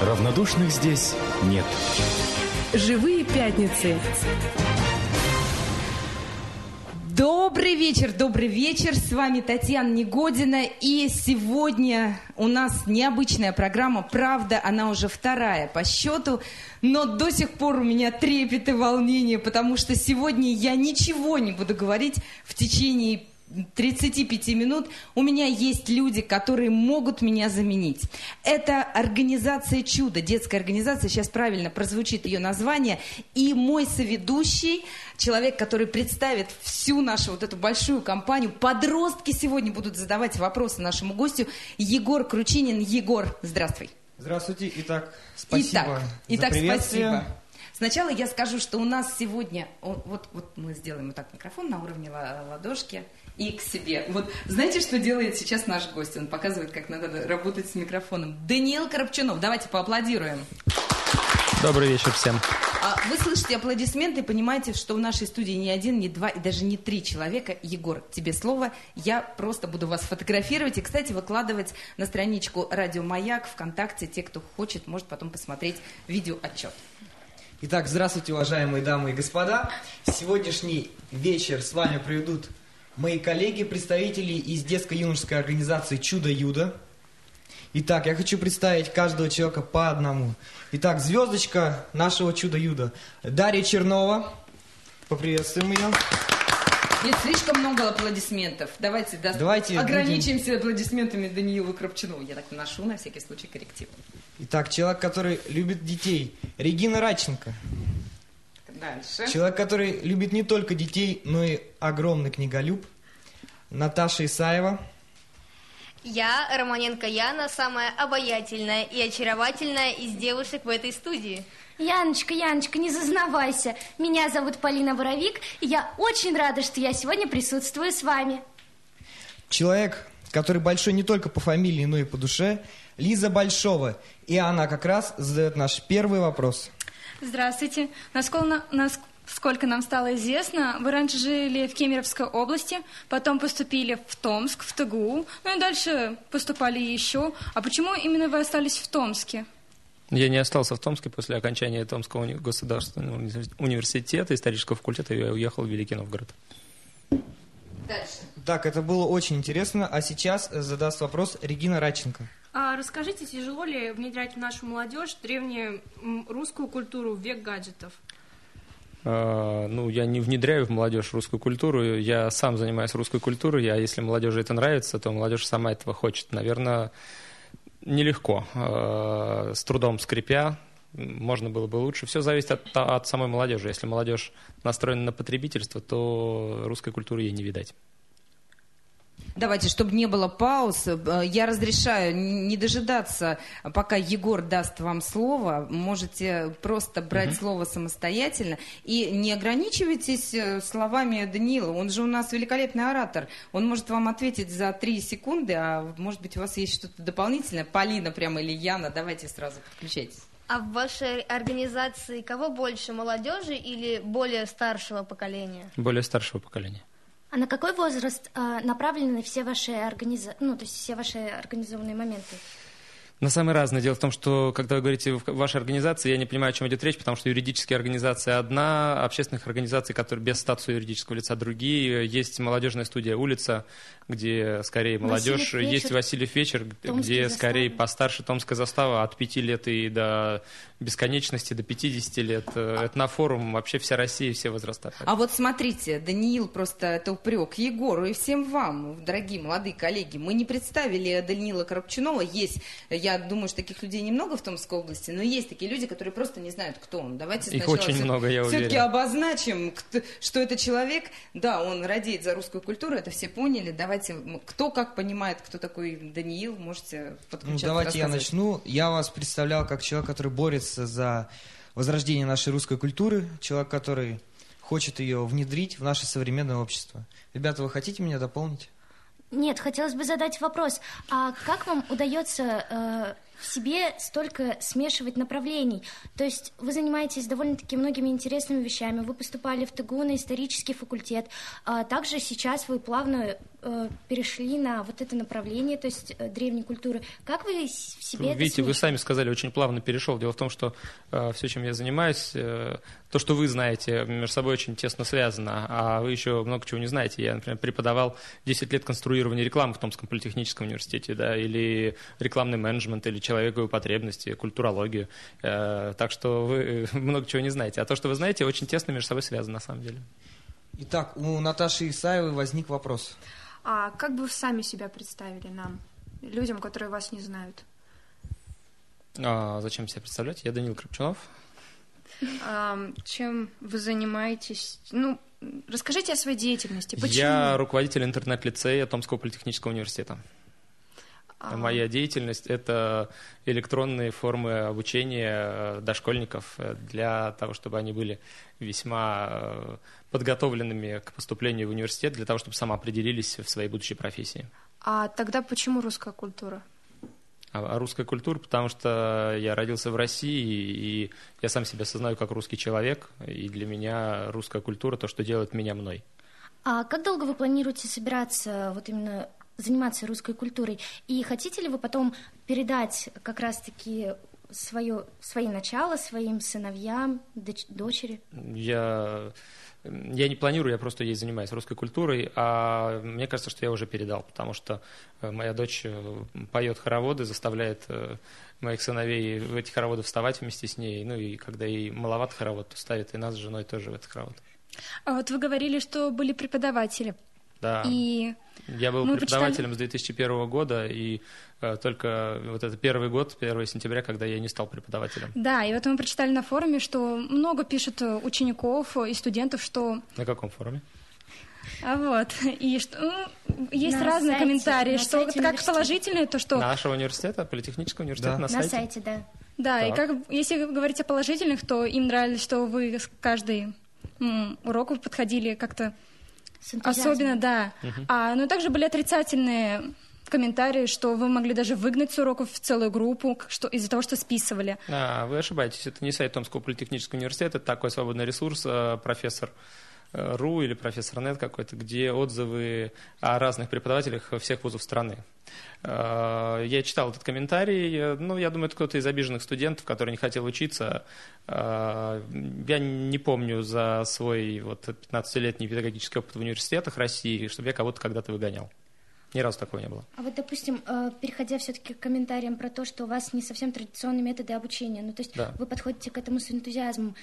Равнодушных здесь нет. Живые пятницы. Добрый вечер, добрый вечер. С вами Татьяна Негодина. И сегодня у нас необычная программа. Правда, она уже вторая по счету. Но до сих пор у меня трепет и волнение, потому что сегодня я ничего не буду говорить в течение 35 минут у меня есть люди, которые могут меня заменить. Это организация «Чудо», детская организация, сейчас правильно прозвучит ее название, и мой соведущий, человек, который представит всю нашу вот эту большую компанию, подростки сегодня будут задавать вопросы нашему гостю, Егор Кручинин. Егор, здравствуй. Здравствуйте. Итак, спасибо Итак, за итак спасибо. Сначала я скажу, что у нас сегодня, вот, вот мы сделаем вот так микрофон на уровне ла- ладошки и к себе. Вот знаете, что делает сейчас наш гость? Он показывает, как надо работать с микрофоном. Даниил Коробчунов, давайте поаплодируем. Добрый вечер всем. А вы слышите аплодисменты и понимаете, что в нашей студии не один, не два и даже не три человека. Егор, тебе слово. Я просто буду вас фотографировать и, кстати, выкладывать на страничку Радио Маяк ВКонтакте. Те, кто хочет, может потом посмотреть видеоотчет. Итак, здравствуйте, уважаемые дамы и господа. Сегодняшний вечер с вами проведут мои коллеги, представители из детско-юношеской организации «Чудо-Юдо». Итак, я хочу представить каждого человека по одному. Итак, звездочка нашего «Чудо-Юдо» Дарья Чернова. Поприветствуем ее. Нет, слишком много аплодисментов. Давайте, да, Давайте ограничимся аплодисментами Даниилу Кропчунову. Я так наношу на всякий случай корректив. Итак, человек, который любит детей. Регина Радченко. Дальше. Человек, который любит не только детей, но и огромный книголюб. Наташа Исаева. Я, Романенко Яна, самая обаятельная и очаровательная из девушек в этой студии. Яночка, Яночка, не зазнавайся. Меня зовут Полина Боровик, и я очень рада, что я сегодня присутствую с вами. Человек, который большой не только по фамилии, но и по душе. Лиза Большова. И она как раз задает наш первый вопрос. Здравствуйте. Насколько, насколько нам стало известно, вы раньше жили в Кемеровской области, потом поступили в Томск, в ТГУ, ну и дальше поступали еще. А почему именно вы остались в Томске? Я не остался в Томске после окончания Томского государственного уни- университета, исторического факультета, я уехал в Великий Новгород. Дальше. Так, это было очень интересно. А сейчас задаст вопрос Регина Радченко. А расскажите, тяжело ли внедрять в нашу молодежь древнюю русскую культуру в век гаджетов? А, ну, я не внедряю в молодежь русскую культуру, я сам занимаюсь русской культурой, а если молодежи это нравится, то молодежь сама этого хочет. Наверное, нелегко, а, с трудом скрипя, можно было бы лучше. Все зависит от, от самой молодежи. Если молодежь настроена на потребительство, то русской культуры ей не видать. Давайте, чтобы не было пауз, э, я разрешаю не дожидаться, пока Егор даст вам слово. Можете просто брать слово самостоятельно. И не ограничивайтесь э, словами Даниила. Он же у нас великолепный оратор. Он может вам ответить за три секунды, а может быть у вас есть что-то дополнительное. Полина прямо или Яна, давайте сразу подключайтесь. А в вашей организации кого больше, молодежи или более старшего поколения? Более старшего поколения. А на какой возраст а, направлены все ваши организа... ну, то есть все ваши организованные моменты? На самые разные. Дело в том, что когда вы говорите вашей организации, я не понимаю, о чем идет речь, потому что юридические организации одна, общественных организаций, которые без статуса юридического лица другие. Есть молодежная студия «Улица», где скорее молодежь. Васильев вечер. Есть «Васильев вечер», где заставы. скорее постарше «Томская застава» от 5 лет и до бесконечности, до 50 лет. Этнофорум, вообще вся Россия, все возраста. А вот смотрите, Даниил просто это упрек Егору и всем вам, дорогие молодые коллеги. Мы не представили Даниила Коробчунова. Есть, я думаю, что таких людей немного в Томской области, но есть такие люди, которые просто не знают, кто он. Давайте Их сначала очень всё- много, я все-таки уверен. обозначим, кто- что это человек. Да, он радеет за русскую культуру, это все поняли. Давайте, м, кто как понимает, кто такой Даниил, можете Ну, подключаться. давайте я начну. Я вас представлял как человек, который борется за возрождение нашей русской культуры, человек, который хочет ее внедрить в наше современное общество. Ребята, вы хотите меня дополнить? Нет, хотелось бы задать вопрос. А как вам удается э, в себе столько смешивать направлений? То есть вы занимаетесь довольно-таки многими интересными вещами. Вы поступали в ТГУ на исторический факультет. А также сейчас вы плавно э, перешли на вот это направление, то есть э, древней культуры. Как вы в себе это Видите, вы смешиваете? сами сказали, очень плавно перешел. Дело в том, что все, чем я занимаюсь, э, то, что вы знаете, между собой очень тесно связано, а вы еще много чего не знаете. Я, например, преподавал 10 лет конструирования рекламы в Томском политехническом университете, да, или рекламный менеджмент, или человековые потребности, культурологию. Э, Так что вы много чего не знаете. А то, что вы знаете, очень тесно между собой связано, на самом деле. Итак, у Наташи Исаевой возник вопрос. А как бы вы сами себя представили нам, людям, которые вас не знают? А зачем себя представлять? Я Данил Крапчунов. Ам, чем вы занимаетесь? Ну, расскажите о своей деятельности. Почему? Я руководитель интернет-лицея Томского политехнического университета. А, Моя деятельность – это электронные формы обучения э, дошкольников э, для того, чтобы они были весьма э, подготовленными к поступлению в университет, для того, чтобы самоопределились в своей будущей профессии. а тогда почему русская культура? А а русская культура, потому что я родился в России, и я сам себя осознаю как русский человек, и для меня русская культура – то, что делает меня мной. А как долго вы планируете собираться вот именно заниматься русской культурой? И хотите ли вы потом передать как раз-таки свое, свои начала своим сыновьям, доч- дочери? Я, я не планирую, я просто ей занимаюсь русской культурой, а мне кажется, что я уже передал, потому что э, моя дочь э, поет хороводы, заставляет э, моих сыновей в эти хороводы вставать вместе с ней, ну и когда ей маловат хоровод, то ставит и нас с женой тоже в этот хоровод. А вот вы говорили, что были преподаватели. Да. И Я был мы преподавателем с 2001 года, и э, только вот это первый год, 1 сентября, когда я не стал преподавателем. да, и вот мы прочитали на форуме, что много пишут э, учеников и студентов, что На каком форуме? а вот и что ну, есть На разные сайте, комментарии, на что сайте как положительные, то что Нашего университета, политехнического университета Да. на На сайте. сайте, да. Да, и Так. как если говорить о положительных, то им нравилось, что вы с каждый м, урок вы подходили как-то. Особенно, да. А, но также были отрицательные комментарии, что вы могли даже выгнать с уроков в целую группу, что из-за того, что списывали. А, вы ошибаетесь, это не сайт Томского политехнического университета, это такой свободный ресурс, э, профессор РУ или профессор НЕТ какой-то, где отзывы о разных преподавателях всех вузов страны. Э, Я читал этот комментарий, ну, я думаю, это кто-то из обиженных студентов, который не хотел учиться. Э, Я не помню за свой вот 15-летний педагогический опыт в университетах России, чтобы я кого-то когда-то выгонял. Ни разу такого не было. А вот, допустим, э, переходя все-таки к комментариям про то, что у вас не совсем традиционные методы обучения, ну то есть Да. вы подходите к этому с энтузиазмом,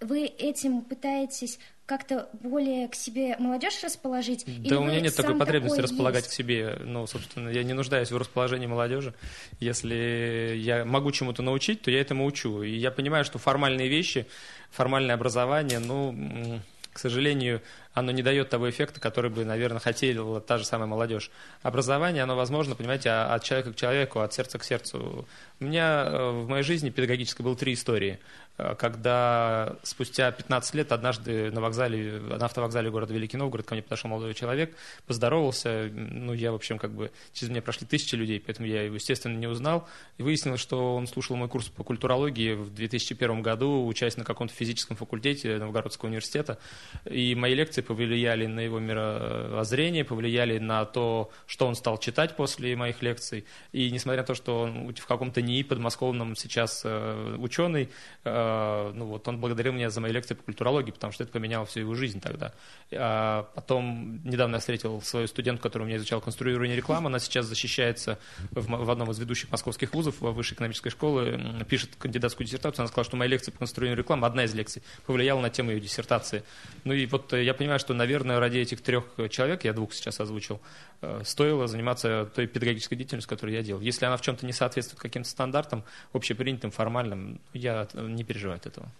вы этим пытаетесь как-то более к себе молодежь расположить? или Да у вы меня нет такой потребности такой располагать есть? к себе. Ну, собственно, я не нуждаюсь в расположении молодежи. Если я могу чему-то научить, то я этому учу. И я понимаю, что формальные вещи, формальное образование, ну, к сожалению, оно не дает того эффекта, который бы, наверное, хотела та же самая молодежь. Образование, оно возможно, понимаете, а- от человека к человеку, от сердца к сердцу. У меня э, в моей жизни педагогической было три истории. Э, Когда спустя 15 лет однажды на вокзале, на автовокзале города Великий Новгород ко мне подошел молодой человек, поздоровался. Ну, я, в общем, как бы через меня прошли тысячи людей, поэтому я его, естественно, не узнал. И выяснилось, что он слушал мой курс по культурологии в 2001 году, учась на каком-то физическом факультете Новгородского университета. И мои лекции повлияли на его мировоззрение, повлияли на то, что он стал читать после моих лекций. И несмотря на то, что он в каком-то НИИ подмосковном сейчас э, ученый, э, ну вот он благодарил меня за мои лекции по культурологии, потому что это поменяло всю его жизнь тогда. А потом недавно я встретил свою студентку, которая у меня изучала конструирование рекламы, она сейчас защищается в, в одном из ведущих московских вузов, во высшей экономической школы, пишет кандидатскую диссертацию, она сказала, что моя лекция по конструированию рекламы, одна из лекций, повлияла на тему ее диссертации. Ну и вот э, я понимаю, что, наверное, ради этих трех человек, я двух сейчас озвучил, э, стоило заниматься той педагогической деятельностью, которую я делал. Если она в чем-то не соответствует каким-то стандартам, общепринятым, формальным, я э, не переживаю от этого.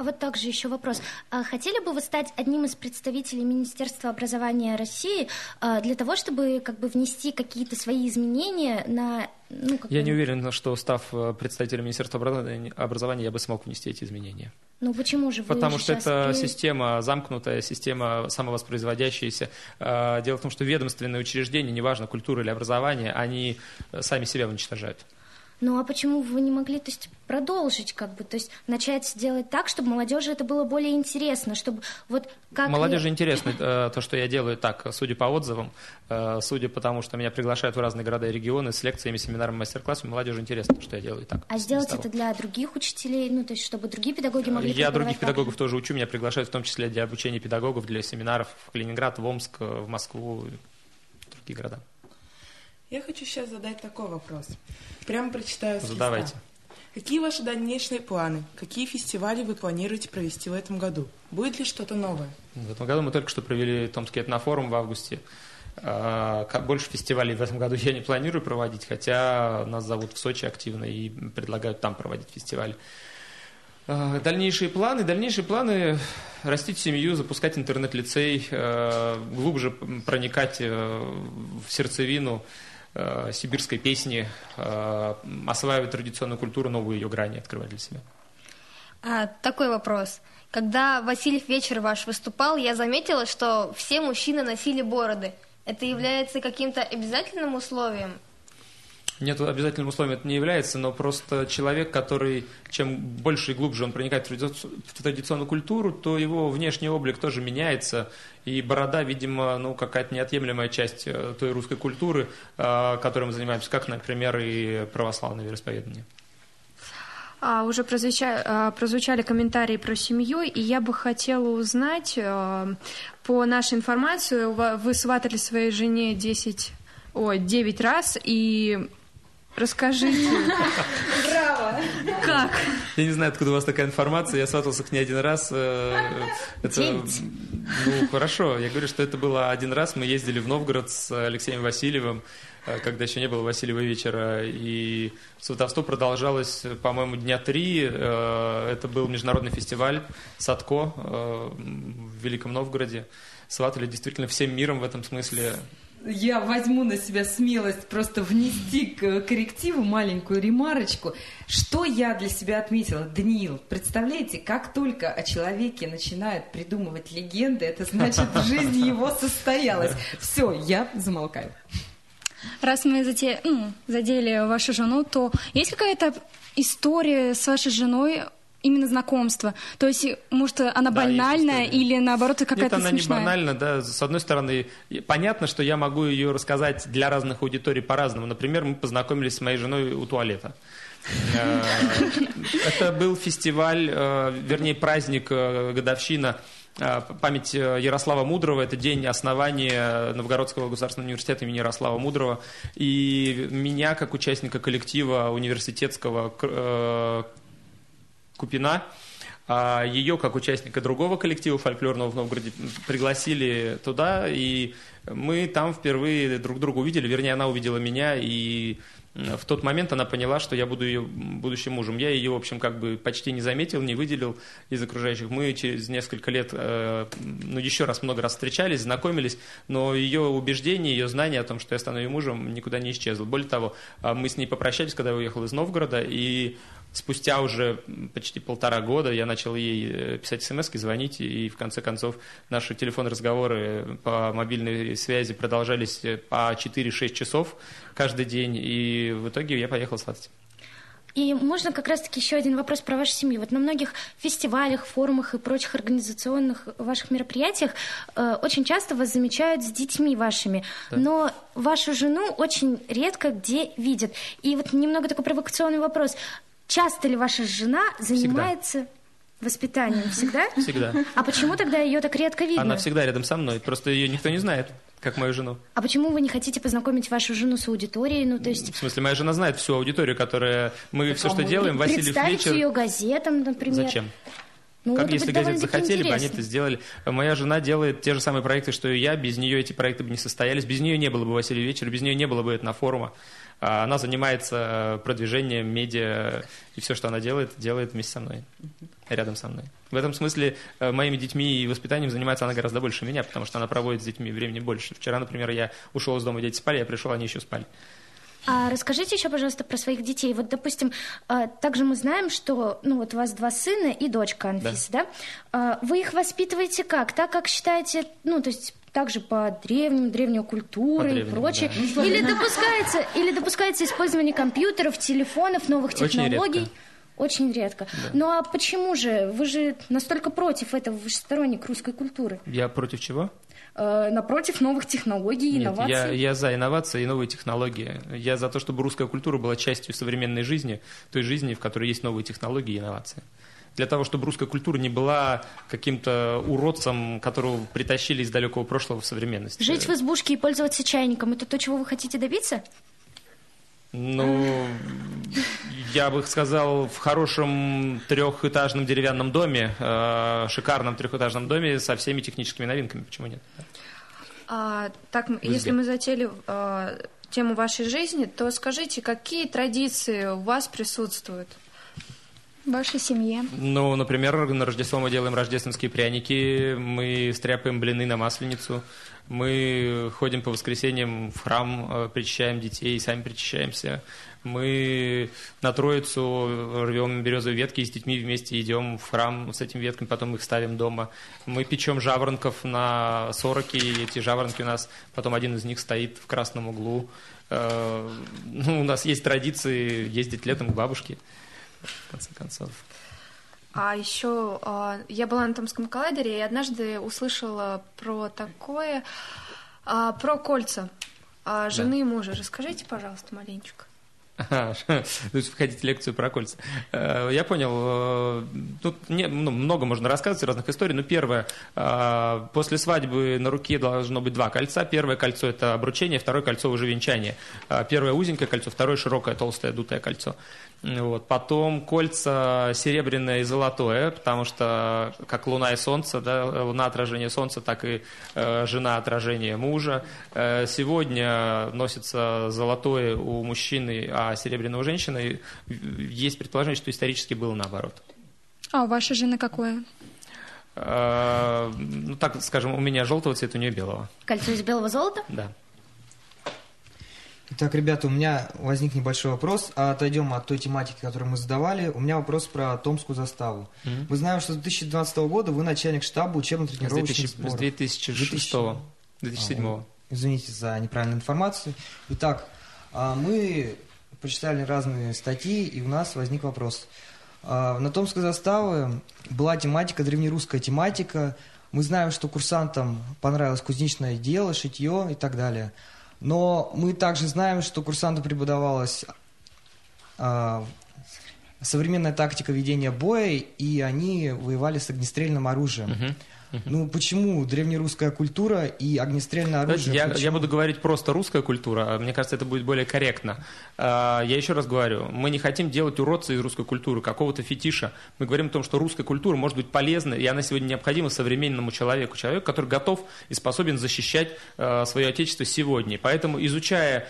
А вот также еще вопрос. А хотели бы вы стать одним из представителей Министерства образования России а, для того, чтобы как бы внести какие-то свои изменения на... Ну, как Я бы- не уверен, что став э, представителем Министерства образования, я бы смог внести эти изменения. Ну почему же вы Потому что это при- система замкнутая, система самовоспроизводящаяся. Э, Дело в том, что ведомственные учреждения, неважно, культура или образование, они э, сами себя уничтожают. Ну а почему вы не могли, то есть, продолжить, как бы, то есть, начать делать так, чтобы молодежи это было более интересно, чтобы вот как... Молодежи интересно э, то, что я делаю так, судя по отзывам, э, судя по тому, что меня приглашают в разные города и регионы с лекциями, семинарами, мастер-классами, молодежи интересно, то, что я делаю так. А сделать это для других учителей, ну, то есть, чтобы другие педагоги могли Я других педагогов тоже учу, меня приглашают в том числе для обучения педагогов, для семинаров в Калининград, в Омск, в Москву, в другие города. Я хочу сейчас задать такой вопрос. Прямо прочитаю с Задавайте. листа. Какие ваши дальнейшие планы? Какие фестивали вы планируете провести в этом году? Будет ли что-то новое? В этом году мы только что провели Томский этнофорум в августе. А, больше фестивалей в этом году я не планирую проводить, хотя нас зовут в Сочи активно и предлагают там проводить фестиваль. А, дальнейшие планы. Дальнейшие планы – растить семью, запускать интернет-лицей, а, глубже проникать э, в сердцевину э, сибирской песни, э, осваивать традиционную культуру, новые ее грани открывать для себя. А, такой вопрос. Когда Васильев вечер ваш выступал, я заметила, что все мужчины носили бороды. Это является каким-то обязательным условием? Нет, обязательным условием это не является, но просто человек, который чем больше и глубже он проникает в традиционную культуру, то его внешний облик тоже меняется, и борода, видимо, ну, какая-то неотъемлемая часть э, той русской культуры, э, которой мы занимаемся, как, например, и православное вероисповедание. А, уже прозвучали, а, прозвучали комментарии про семью, и я бы хотела узнать, а, по нашей информации, вы сватали своей жене 10, ой, 9 раз, и Расскажите. Браво! Как? Я не знаю, откуда у вас такая информация. Я сватался к ней один раз. Э, это, ну, хорошо. Я говорю, что это было один раз. Мы ездили в Новгород с Алексеем Васильевым, э, когда еще не было Васильева вечера. И сватовство продолжалось, по-моему, дня три. Э, это был международный фестиваль Садко в Великом Новгороде. Сватали действительно всем миром в этом смысле я возьму на себя смелость просто внести коррективу маленькую ремарочку. Что я для себя отметила? Даниил, представляете, как только о человеке начинают придумывать легенды, это значит, жизнь его состоялась. Все, я замолкаю. Раз мы задели, ну, задели вашу жену, то есть какая-то история с вашей женой именно знакомство. То есть, может, она да, банальная или наоборот какая-то Нет, она смешная? не банальна, да. С одной стороны, понятно, что я могу ее рассказать для разных аудиторий по-разному. Например, мы познакомились с моей женой у туалета. Э, это был фестиваль, э, вернее, праздник, э, годовщина память Ярослава Мудрого, это день основания Новгородского государственного университета имени Ярослава Мудрого. И меня, как участника коллектива университетского Купина. А ее, как участника другого коллектива фольклорного в Новгороде, пригласили туда, и мы там впервые друг друга увидели, вернее, она увидела меня, и в тот момент она поняла, что я буду ее будущим мужем. Я ее, в общем, как бы почти не заметил, не выделил из окружающих. Мы через несколько лет, э, ну, еще раз много раз встречались, знакомились, но ее убеждение, ее знание о том, что я стану ее мужем, никуда не исчезло. Более того, а мы с ней попрощались, когда я уехал из Новгорода, и спустя уже почти полтора года я начал ей э, писать смс звонить, и в конце концов наши телефонные разговоры по мобильной связи продолжались э, по 4-6 часов каждый день, и в итоге я поехал сватать. И можно как раз-таки еще один вопрос про вашу семью. Вот на многих фестивалях, форумах и прочих организационных ваших мероприятиях э, очень часто вас замечают с детьми вашими, да. но вашу жену очень редко где видят. И вот немного такой провокационный вопрос. Часто ли ваша жена занимается всегда. воспитанием? Всегда? Всегда. А почему тогда ее так редко видно? Она всегда рядом со мной, просто ее никто не знает, как мою жену. А почему вы не хотите познакомить вашу жену с аудиторией? Ну, то есть... В смысле, моя жена знает всю аудиторию, которая... Мы так, все, что делаем, Василий вечер... ее газетам, например. Зачем? Ну, как если газеты захотели интересно. бы, они это сделали. Моя жена делает те же самые проекты, что и я. Без нее эти проекты бы не состоялись. Без нее не было бы Василия вечера, без нее не было бы этого форума. А она занимается продвижением медиа, и все, что она делает, делает вместе со мной, рядом со мной. В этом смысле э, моими детьми и воспитанием занимается она гораздо больше меня, потому что она проводит с детьми времени больше. Вчера, например, я ушел из дома, дети спали, я пришел, они еще спали. А расскажите еще, пожалуйста, про своих детей. Вот, допустим, а, также мы знаем, что ну, вот у вас два сына и дочка Анфиса, да? да? Вы их воспитываете как? Так, как считаете, ну, то есть также по древним, древней культуре и прочее. Да. Или допускается, или допускается использование компьютеров, телефонов, новых технологий. Очень редко. Очень редко. Да. Ну а почему же? Вы же настолько против этого, вы же сторонник русской культуры. Я против чего? Э, напротив новых технологий, Нет, инноваций. Я, я за инновации и новые технологии. Я за то, чтобы русская культура была частью современной жизни, той жизни, в которой есть новые технологии и инновации для того, чтобы русская культура не была каким-то уродцем, которого притащили из далекого прошлого в современность. Жить в избушке и пользоваться чайником – это то, чего вы хотите добиться? Ну, я бы сказал, в хорошем трехэтажном деревянном доме, э, шикарном трехэтажном доме со всеми техническими новинками. Почему нет? А, так, если мы затели э, тему вашей жизни, то скажите, какие традиции у вас присутствуют? В вашей семье? Ну, например, на Рождество мы делаем рождественские пряники, мы стряпаем блины на масленицу, мы ходим по воскресеньям в храм, э, причащаем детей, сами причащаемся. Мы на Троицу рвем березовые ветки и с детьми вместе идем в храм с этими ветками, потом их ставим дома. Мы печем жаворонков на сороки, и эти жаворонки у нас, потом один из них стоит в красном углу. Э, ну, у нас есть традиции ездить летом к бабушке в конце концов. А еще а, я была на Томском коллайдере и однажды услышала про такое, а, про кольца жены да. и мужа. Расскажите, пожалуйста, маленечко. Ага, то есть входить лекцию про кольца. Э, я понял. Э, тут ну, много можно рассказывать разных историй. Но первое, э, после свадьбы на руке должно быть два кольца. Первое кольцо – это обручение, второе кольцо – уже венчание. Первое узенькое кольцо, второе широкое, толстое, дутое кольцо. Вот. Потом кольца серебряное и золотое, потому что как луна и солнце, да, луна отражение солнца, так и э, жена отражение мужа. Э, сегодня носится золотое у мужчины, а серебряное у женщины. Есть предположение, что исторически было наоборот. А у вашей жены какое? Э, ну, так скажем, у меня желтого цвета, у нее белого. Кольцо из белого золота? Да. Итак, ребята, у меня возник небольшой вопрос. А отойдем от той тематики, которую мы задавали. У меня вопрос про Томскую заставу. Mm-hmm. Мы знаем, что с 2012 года вы начальник штаба учебно-тренировочных сборов. С 2006 2000... 2007 а, Извините за неправильную информацию. Итак, а, мы почитали разные статьи, и у нас возник вопрос. А, на Томской заставе была тематика, древнерусская тематика. Мы знаем, что курсантам понравилось кузнечное дело, шитье и так далее – но мы также знаем, что курсанту преподавалась э, современная тактика ведения боя, и они воевали с огнестрельным оружием. Uh-huh. Ну, почему древнерусская культура и огнестрельное оружие? Я, я буду говорить просто русская культура, а мне кажется, это будет более корректно. А, я еще раз говорю, мы не хотим делать уродца из русской культуры, какого-то фетиша. Мы говорим о том, что русская культура может быть полезна, и она сегодня необходима современному человеку, человеку, который готов и способен защищать а, свое отечество сегодня. Поэтому, изучая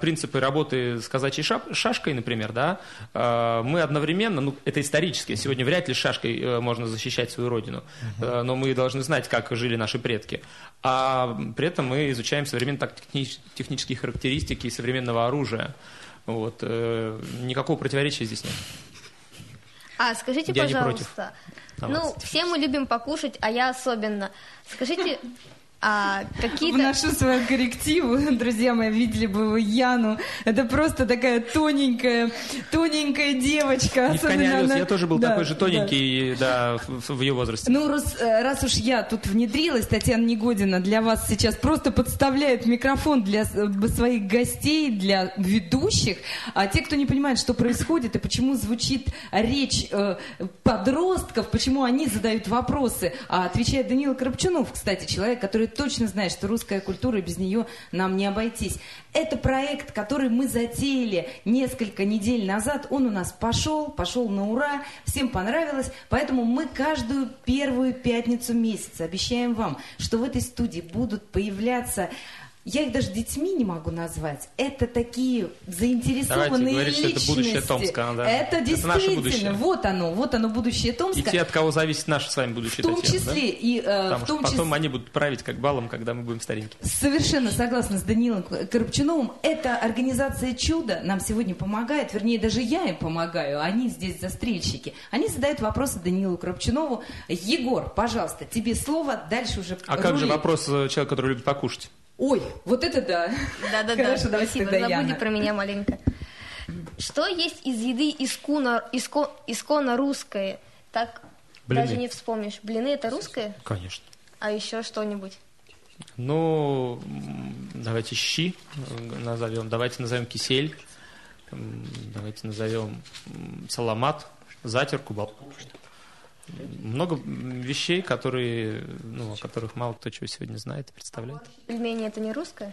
принципы работы с казачьей шашкой, например, да, мы одновременно, ну, это исторически, сегодня вряд ли шашкой э, можно защищать свою родину, uh-huh. но мы мы должны знать, как жили наши предки. А при этом мы изучаем современные технические характеристики современного оружия. Вот. Э, никакого противоречия здесь нет. А скажите, я пожалуйста, ну, все мы любим покушать, а я особенно. Скажите, а, какие-то... Вношу свою коррективу, друзья мои, видели бы вы Яну. Это просто такая тоненькая, тоненькая девочка. Особенно она... Я тоже был да, такой же тоненький, да, да в, в ее возрасте. Ну, раз, э, раз уж я тут внедрилась, Татьяна Негодина для вас сейчас просто подставляет микрофон для своих гостей, для ведущих. А те, кто не понимает, что происходит и почему звучит речь э, подростков, почему они задают вопросы, а отвечает Данила Коробчунов, кстати, человек, который точно знает, что русская культура, без нее нам не обойтись. Это проект, который мы затеяли несколько недель назад. Он у нас пошел, пошел на ура, всем понравилось. Поэтому мы каждую первую пятницу месяца обещаем вам, что в этой студии будут появляться я их даже детьми не могу назвать. Это такие заинтересованные Давайте говорить, что личности. это будущее Томска, да. Это Это действительно, наше будущее. вот оно, вот оно будущее Томска. И те, от кого зависит наше с вами будущее, В том Татьяна, числе да? и, э, Потому в что том потом они будут править как балом, когда мы будем старенькие. Совершенно согласна с Данилом Коробчуновым. Эта организация «Чудо» нам сегодня помогает, вернее, даже я им помогаю, они здесь застрельщики. Они задают вопросы Данилу Коробчунову. Егор, пожалуйста, тебе слово, дальше уже А как же вопрос э, человека, который любит покушать? Ой, вот это да. Да-да-да, Хорошо, давайте спасибо, тогда забудь Яна. про меня маленько. Что есть из еды искуна, иско, исконно русское? Так Блины. даже не вспомнишь. Блины это русское? Конечно. А еще что-нибудь? Ну, давайте щи э, назовем, давайте назовем кисель, давайте назовем саламат, затерку, балку. Много вещей, которые, ну, о которых мало кто чего сегодня знает и представляет. Пельмени это не русское?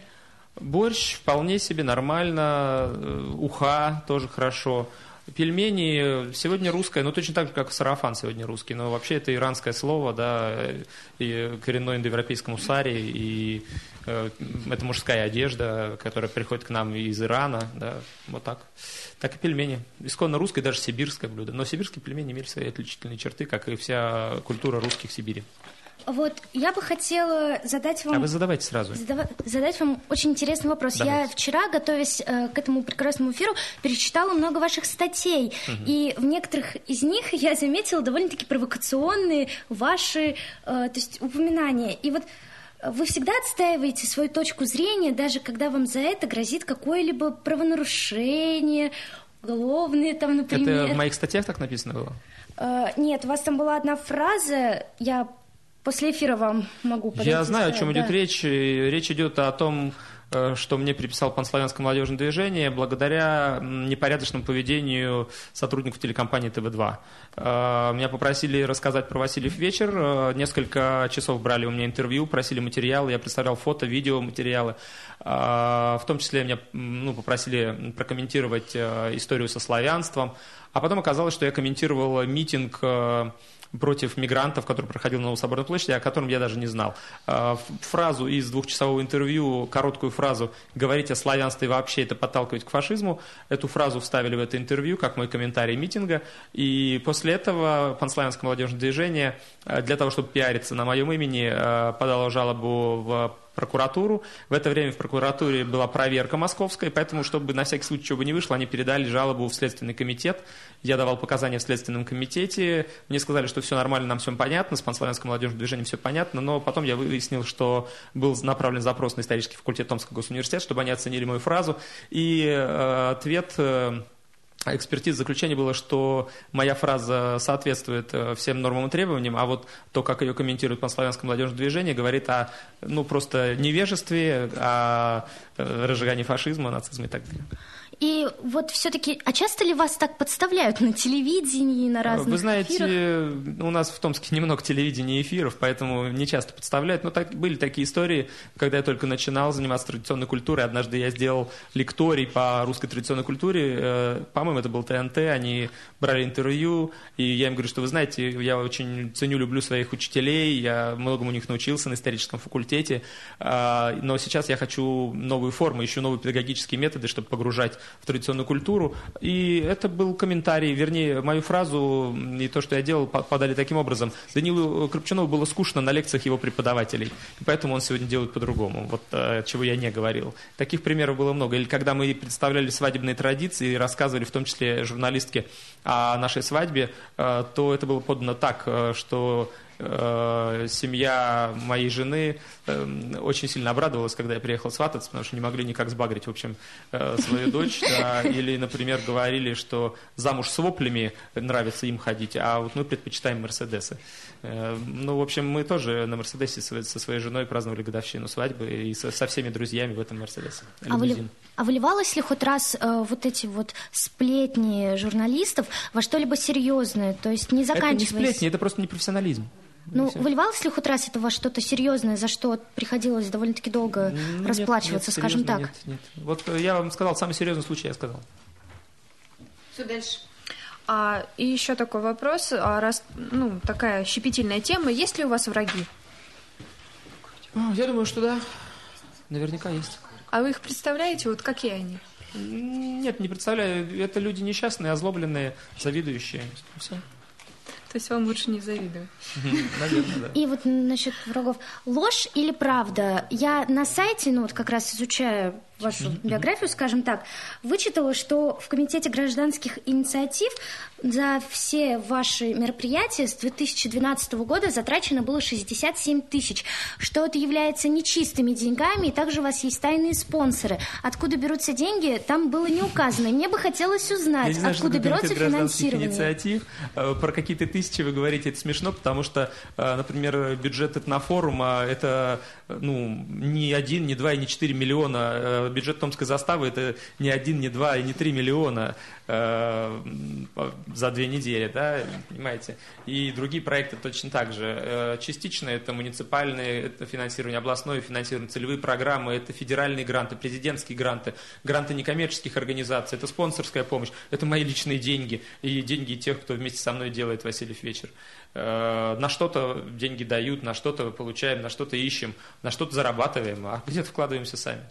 Борщ вполне себе нормально, э, уха тоже хорошо. Пельмени сегодня русское, ну точно так же, как сарафан сегодня русский, но вообще это иранское слово, да, э, и коренное индоевропейскому саре, и это мужская одежда, которая приходит к нам из Ирана, да, вот так. Так и пельмени. Исконно русское, даже сибирское блюдо. Но сибирские пельмени имели свои отличительные черты, как и вся культура русских в Сибири. Вот, я бы хотела задать вам... А вы задавайте сразу. Задава- задать вам очень интересный вопрос. Я Давайте. вчера, готовясь э, к этому прекрасному эфиру, перечитала много ваших статей. Мгм. И в некоторых из них я заметила довольно-таки провокационные ваши э, то есть, упоминания. И вот э, вы всегда отстаиваете свою точку зрения, даже когда вам за это грозит какое-либо правонарушение, уголовные там, например. Это в моих статьях так написано было? Э, нет, у вас там была одна фраза, я после эфира вам могу Я знаю, о чем идет да. речь. И Речь идет о том, что мне приписал панславянское молодежное движение благодаря непорядочному поведению сотрудников телекомпании ТВ-2. Э, Меня попросили рассказать про Васильев вечер. Э, Несколько часов брали у меня интервью, просили материалы. Я представлял фото, видео, материалы. Э, В том числе меня ну, попросили прокомментировать э, историю со славянством. А потом оказалось, что я комментировал митинг э, против мигрантов, который проходил на Новособорной площади, о котором я даже не знал. Ф- Фразу из двухчасового интервью, короткую фразу «говорить о славянстве вообще это подталкивать к фашизму», эту фразу вставили в это интервью, как мой комментарий митинга, и после этого Панславянское молодежное движение э, для того, чтобы пиариться на моем имени, э, подало жалобу в прокуратуру. В это время в прокуратуре была проверка московская, поэтому, чтобы на всякий случай чего бы не вышло, они передали жалобу в Следственный комитет. Я давал показания в Следственном комитете. Мне сказали, что все нормально, нам все понятно, с панславянским молодежным движением все понятно, но потом я выяснил, что был направлен запрос на исторический факультет Томского госуниверситета, чтобы они оценили мою фразу. И э, ответ... э, экспертиза заключения было, что моя фраза соответствует э, всем нормам и требованиям, а вот то, как ее комментирует панславянское молодежное движение, говорит о ну, просто невежестве, о э, разжигании фашизма, нацизма и так далее. И вот все-таки, а часто ли вас так подставляют на телевидении, на разных Вы знаете, эфирах? у нас в Томске немного телевидения и эфиров, поэтому не часто подставляют. Но так, были такие истории, когда я только начинал заниматься традиционной культурой. Однажды я сделал лекторий по русской традиционной культуре. Э, По-моему, это был ТНТ. Они брали интервью, и я им говорю, что вы знаете, я очень ценю, люблю своих учителей, я многому у них научился на историческом факультете, А, но сейчас я хочу новую форму, ищу новые педагогические методы, чтобы погружать в традиционную культуру. И это был комментарий, вернее, мою фразу и то, что я делал, по- подали таким образом. Данилу Крупчунову было скучно на лекциях его преподавателей, и поэтому он сегодня делает по-другому, вот э, чего я не говорил. Таких примеров было много. Или когда мы представляли свадебные традиции и рассказывали, в том числе журналистке, о нашей свадьбе, э, то это было подано так, э, что э, семья моей жены э, очень сильно обрадовалась, когда я приехал свататься, потому что не могли никак сбагрить, в общем, э, свою дочь. да. Или, например, говорили, что замуж с воплями нравится им ходить, а вот мы предпочитаем Мерседесы. Э, Ну, в общем, мы тоже на Мерседесе со своей женой праздновали годовщину свадьбы и со, всеми друзьями в этом Мерседесе. А, Лимузин. а выливалось ли хоть раз э, вот эти вот сплетни журналистов во что-либо серьезное? То есть не Это не заканчиваясь... сплетни, это просто непрофессионализм. Ну, выливалось ли хоть раз это во что-то серьезное, за что приходилось довольно-таки долго Ну, нет, расплачиваться, нет, скажем серьезно, так? Нет, нет. Вот э, я вам сказал, самый серьезный случай я сказал. Все дальше. А, и еще такой вопрос, а раз, ну, такая щепетильная тема, есть ли у вас враги? А, Я думаю, что да. Наверняка есть. А вы их представляете? Вот какие они? Нет, не представляю. Это люди несчастные, озлобленные, завидующие. Все. То есть вам лучше не завидовать. Наверное, да. И вот насчет врагов. Ложь или правда? Я на сайте, ну вот как раз изучаю вашу биографию, скажем так, вычитала, что в Комитете гражданских инициатив за все ваши мероприятия с 2012 года затрачено было 67 тысяч, что это является нечистыми деньгами, и также у вас есть тайные спонсоры. Откуда берутся деньги, там было не указано. Мне бы хотелось узнать, Я не знаю, откуда гражданских финансирование. инициатив. Э, Про какие-то тысячи вы говорите, это смешно, потому что, э, например, бюджет этнофорума – это э, ну, не один, не два и не четыре миллиона. Э, Бюджет Томской заставы – это не один, не два и не три миллиона за две недели, да, понимаете? И другие проекты точно так же. Частично это муниципальные, это финансирование областное финансирование, целевые программы, это федеральные гранты, президентские гранты, гранты некоммерческих организаций, это спонсорская помощь, это мои личные деньги и деньги тех, кто вместе со мной делает Васильев вечер. Э, На что-то деньги дают, на что-то получаем, на что-то ищем, на что-то зарабатываем, а где-то вкладываемся сами.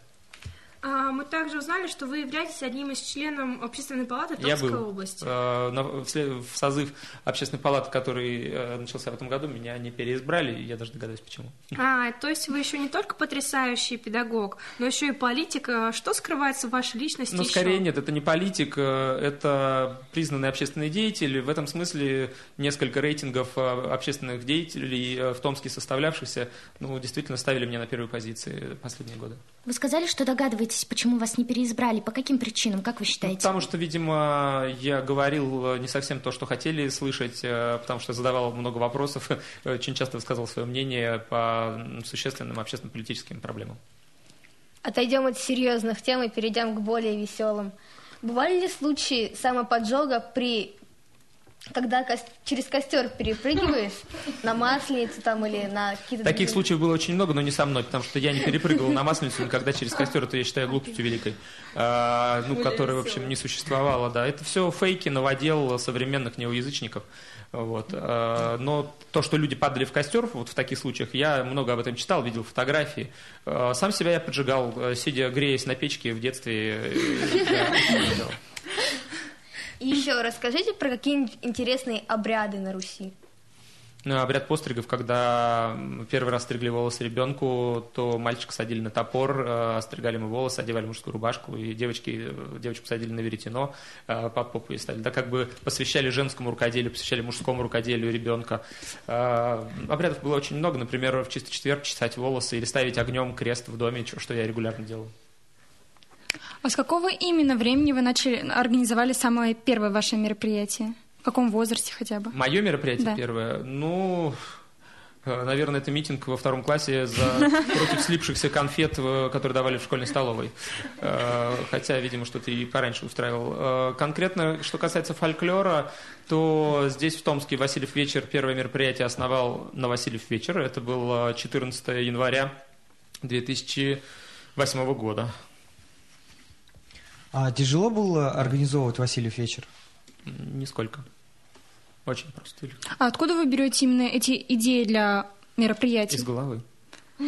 А, мы также узнали, что вы являетесь одним из членов Общественной палаты Я Томской был области. э, в созыв общественной палаты, который э, начался в этом году, меня не переизбрали, и я даже догадаюсь, почему. А, то есть вы еще не только потрясающий педагог, но еще и политик. А Что скрывается в вашей личности Ну, еще? скорее нет, это не политик, э, это признанный общественный деятель. В этом смысле несколько рейтингов э, общественных деятелей э, в Томске составлявшихся, ну, действительно ставили меня на первые позиции последние годы. Вы сказали, что догадываетесь, почему вас не переизбрали. По каким причинам, как вы Ну, считаете? потому что, видимо, я говорил э, не совсем то, что хотели слышать, э, потому что задавал много вопросов, очень часто высказывал свое мнение по существенным общественно-политическим проблемам. Отойдем от серьезных тем и перейдем к более веселым. Бывали ли случаи самоподжога при когда кос- через костер перепрыгиваешь на масленицу там или на какие-то Таких другие- случаев было очень много, но не со мной, потому что я не перепрыгивал на масленицу никогда через костер, это я считаю глупостью великой, а, ну, которая, в общем, не существовала, да. Это все фейки, новодел современных неоязычников. Вот. а, Но то, что люди падали в костер, вот в таких случаях, я много об этом читал, видел фотографии. А, Сам себя я поджигал, э, сидя, греясь на печке в детстве. И еще расскажите про какие-нибудь интересные обряды на Руси. Ну, обряд постригов, когда первый раз стригли волосы ребенку, то мальчика садили на топор, э, остригали ему волосы, одевали мужскую рубашку, и девочки, э, девочку садили на веретено, э, под попу ей ставили. Да, как бы посвящали женскому рукоделию, посвящали мужскому рукоделию ребенка. Э, Обрядов было очень много, например, в чистый четверг чесать волосы или ставить огнем крест в доме, что я регулярно делал. А с какого именно времени вы начали организовали самое первое ваше мероприятие? В каком возрасте хотя бы? Мое мероприятие Да. первое, ну, э, наверное, это митинг во втором классе за против слипшихся конфет, э, которые давали в школьной столовой. Э, Хотя, видимо, что-то и пораньше устраивал. Конкретно, что касается фольклора, то здесь, в Томске, Васильев вечер, первое мероприятие основал на Васильев вечер. Это было 14 января 2008 года. А тяжело было организовывать Васильев вечер? Нисколько. Очень просто. А откуда вы берете именно эти идеи для мероприятий? Из головы.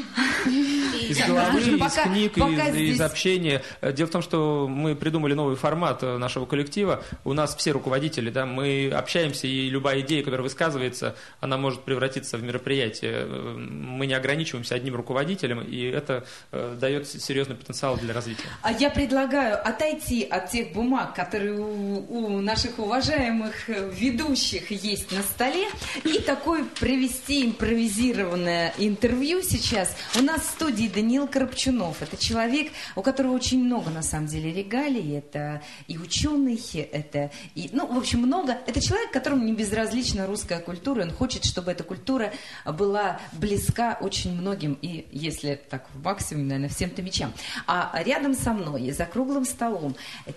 Из головы, из книг, из, общения. Э, Дело в том, что мы придумали новый формат э, нашего коллектива. У нас все руководители, да, мы общаемся, и любая идея, которая высказывается, она может превратиться в мероприятие. Э, Мы не ограничиваемся одним руководителем, и это дает серьезный потенциал для развития. А я предлагаю отойти от тех бумаг, которые у, у наших уважаемых ведущих есть на столе, и такое провести импровизированное интервью сейчас. У нас в студии Даниил Коробчунов. Это человек, у которого очень много, на самом деле, регалий. Это и ученый, это и, ну, в общем, много. Это человек, которому не безразлична русская культура. Он хочет, чтобы эта культура была близка очень многим, и, если так в максимуме, наверное, всем мечам. А рядом со мной, за круглым столом,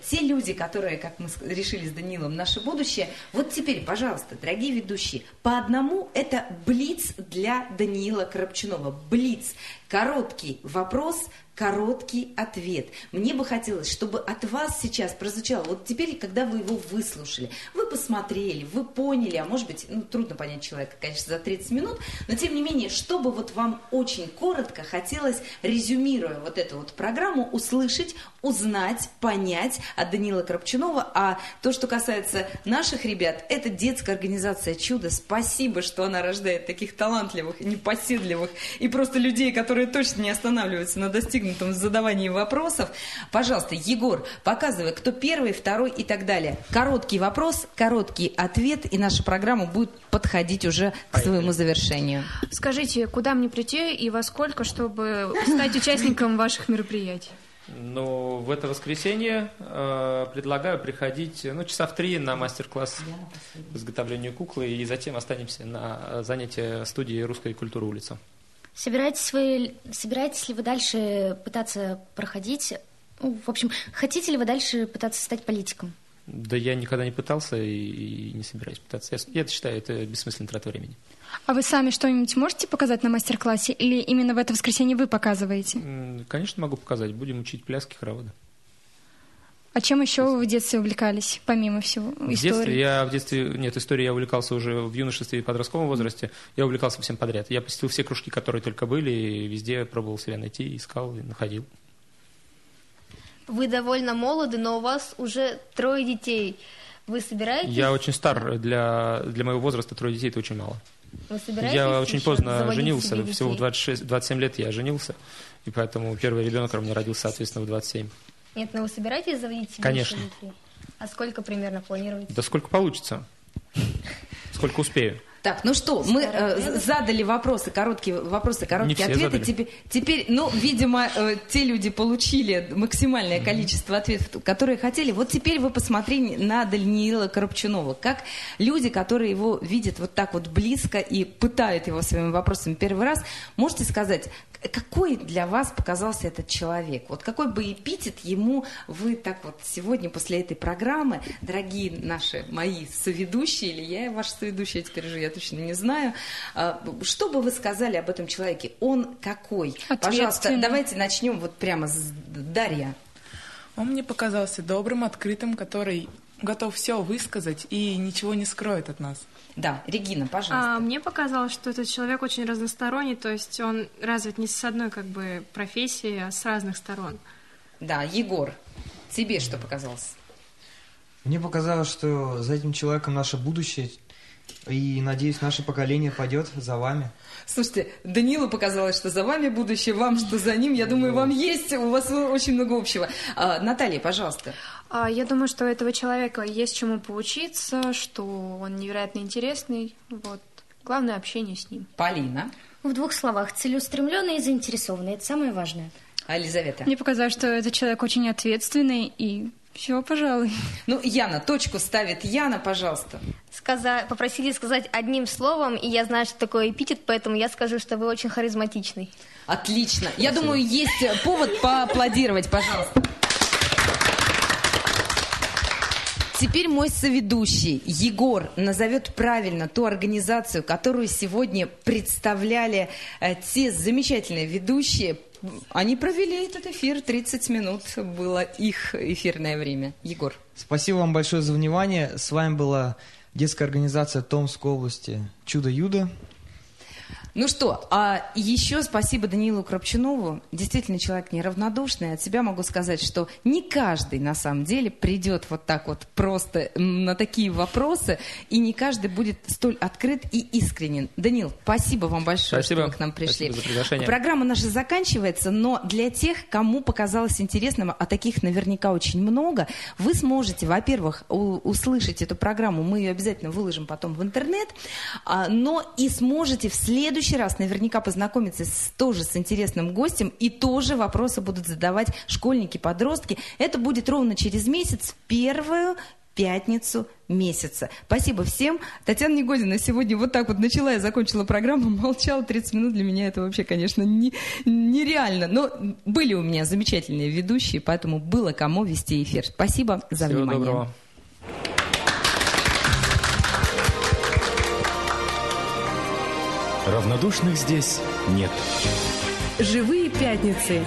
те люди, которые, как мы решили с Данилом, наше будущее, вот теперь, пожалуйста, дорогие ведущие, по одному это блиц для Даниила Коробчунова. Блиц. Короткий вопрос, короткий ответ. Мне бы хотелось, чтобы от вас сейчас прозвучало, вот теперь, когда вы его выслушали, вы посмотрели, вы поняли, а может быть, ну, трудно понять человека, конечно, за 30 минут, но тем не менее, чтобы вот вам очень коротко хотелось, резюмируя вот эту вот программу, услышать, узнать, понять от Данила Крапчунова, а то, что касается наших ребят, это детская организация «Чудо». Спасибо, что она рождает таких талантливых, непоседливых и просто людей, которые точно не останавливаются на достигнутом достигнутом задавании вопросов. Пожалуйста, Егор, показывай, кто первый, второй и так далее. Короткий вопрос, короткий ответ, и наша программа будет подходить уже к своему завершению. Скажите, куда мне прийти и во сколько, чтобы стать участником ваших мероприятий? Ну, в это воскресенье э, предлагаю приходить ну, часа в три на мастер-класс по изготовлению куклы, и затем останемся на занятия студии русской культуры улица. Собираетесь вы, собираетесь ли вы дальше пытаться проходить, ну, в общем, хотите ли вы дальше пытаться стать политиком? Да я никогда не пытался и, и не собираюсь пытаться. Я, я это считаю, это бессмысленная трата времени. А вы сами что-нибудь можете показать на мастер-классе или именно в это воскресенье вы показываете? Конечно, могу показать. Будем учить пляски хоровода. А чем еще вы в детстве увлекались, помимо всего в истории? детстве я в детстве нет истории я увлекался уже в юношестве и подростковом возрасте. Я увлекался всем подряд. Я посетил все кружки, которые только были, и везде пробовал себя найти, искал и находил. Вы довольно молоды, но у вас уже трое детей. Вы собираетесь? Я очень стар для для моего возраста трое детей это очень мало. Вы собираетесь? Я очень поздно женился, всего в 26, 27 лет я женился, и поэтому первый ребенок у меня родился, соответственно, в 27. Нет, но вы собираетесь заводить себе Конечно. детей? А сколько примерно планируете? Да сколько получится. Сколько успею. Так, ну что, мы э, задали вопросы, короткие вопросы, короткие ответы. Теперь, теперь, ну, видимо, э, те люди получили максимальное количество ответов, которые хотели. Вот теперь вы посмотрите на Даниила Коробчунова, как люди, которые его видят вот так вот близко и пытают его своими вопросами первый раз, можете сказать, какой для вас показался этот человек? Вот какой бы эпитет ему вы так вот сегодня после этой программы, дорогие наши мои соведущие, или я ваша соведущая теперь уже, я точно не знаю, а, что бы вы сказали об этом человеке? Он какой? Пожалуйста, давайте начнем вот прямо с Дарья. Он мне показался добрым, открытым, который готов все высказать и ничего не скроет от нас. Да, Регина, пожалуйста. А, мне показалось, что этот человек очень разносторонний, то есть он развит не с одной как бы профессии, а с разных сторон. Да, Егор, тебе что показалось? Мне показалось, что за этим человеком наше будущее, и, надеюсь, наше поколение пойдет за вами. Слушайте, Данилу показалось, что за вами будущее, вам, что за ним. Я думаю, вам есть, у вас очень много общего. А, Наталья, пожалуйста. А, я думаю, что у этого человека есть чему поучиться, что он невероятно интересный. Вот. Главное общение с ним. Полина. В двух словах, целеустремленный и заинтересованный. Это самое важное. А Елизавета? Мне показалось, что этот человек очень ответственный и все, пожалуй. Ну, Яна, точку ставит Яна, пожалуйста. Сказа... Попросили сказать одним словом, и я знаю, что такое эпитет, поэтому я скажу, что вы очень харизматичный. Отлично. Я думаю, есть повод поаплодировать, пожалуйста. Теперь мой соведущий Егор назовет правильно ту организацию, которую сегодня представляли э, те замечательные ведущие. Они провели этот эфир, 30 минут было их эфирное время. Егор. Спасибо вам большое за внимание. С вами была детская организация Томской области «Чудо-Юдо». Ну что, а еще спасибо Даниилу Крапчунову. Действительно, человек неравнодушный. От себя могу сказать, что не каждый на самом деле придет вот так вот просто на такие вопросы, и не каждый будет столь открыт и искренен. Данил, спасибо вам большое, спасибо. что вы к нам пришли. Спасибо за приглашение. Программа наша заканчивается, но для тех, кому показалось интересным, а таких наверняка очень много, вы сможете, во-первых, услышать эту программу, мы ее обязательно выложим потом в интернет, а, но и сможете в следующем следующий раз наверняка познакомиться с, тоже с интересным гостем, и тоже вопросы будут задавать школьники, подростки. Это будет ровно через месяц, первую пятницу месяца. Спасибо всем. Татьяна Негодина сегодня вот так вот начала и закончила программу, молчала 30 минут. Для меня это вообще, конечно, не, нереально. Но были у меня замечательные ведущие, поэтому было кому вести эфир. Спасибо за Всего внимание. Доброго. Равнодушных здесь нет. Живые пятницы.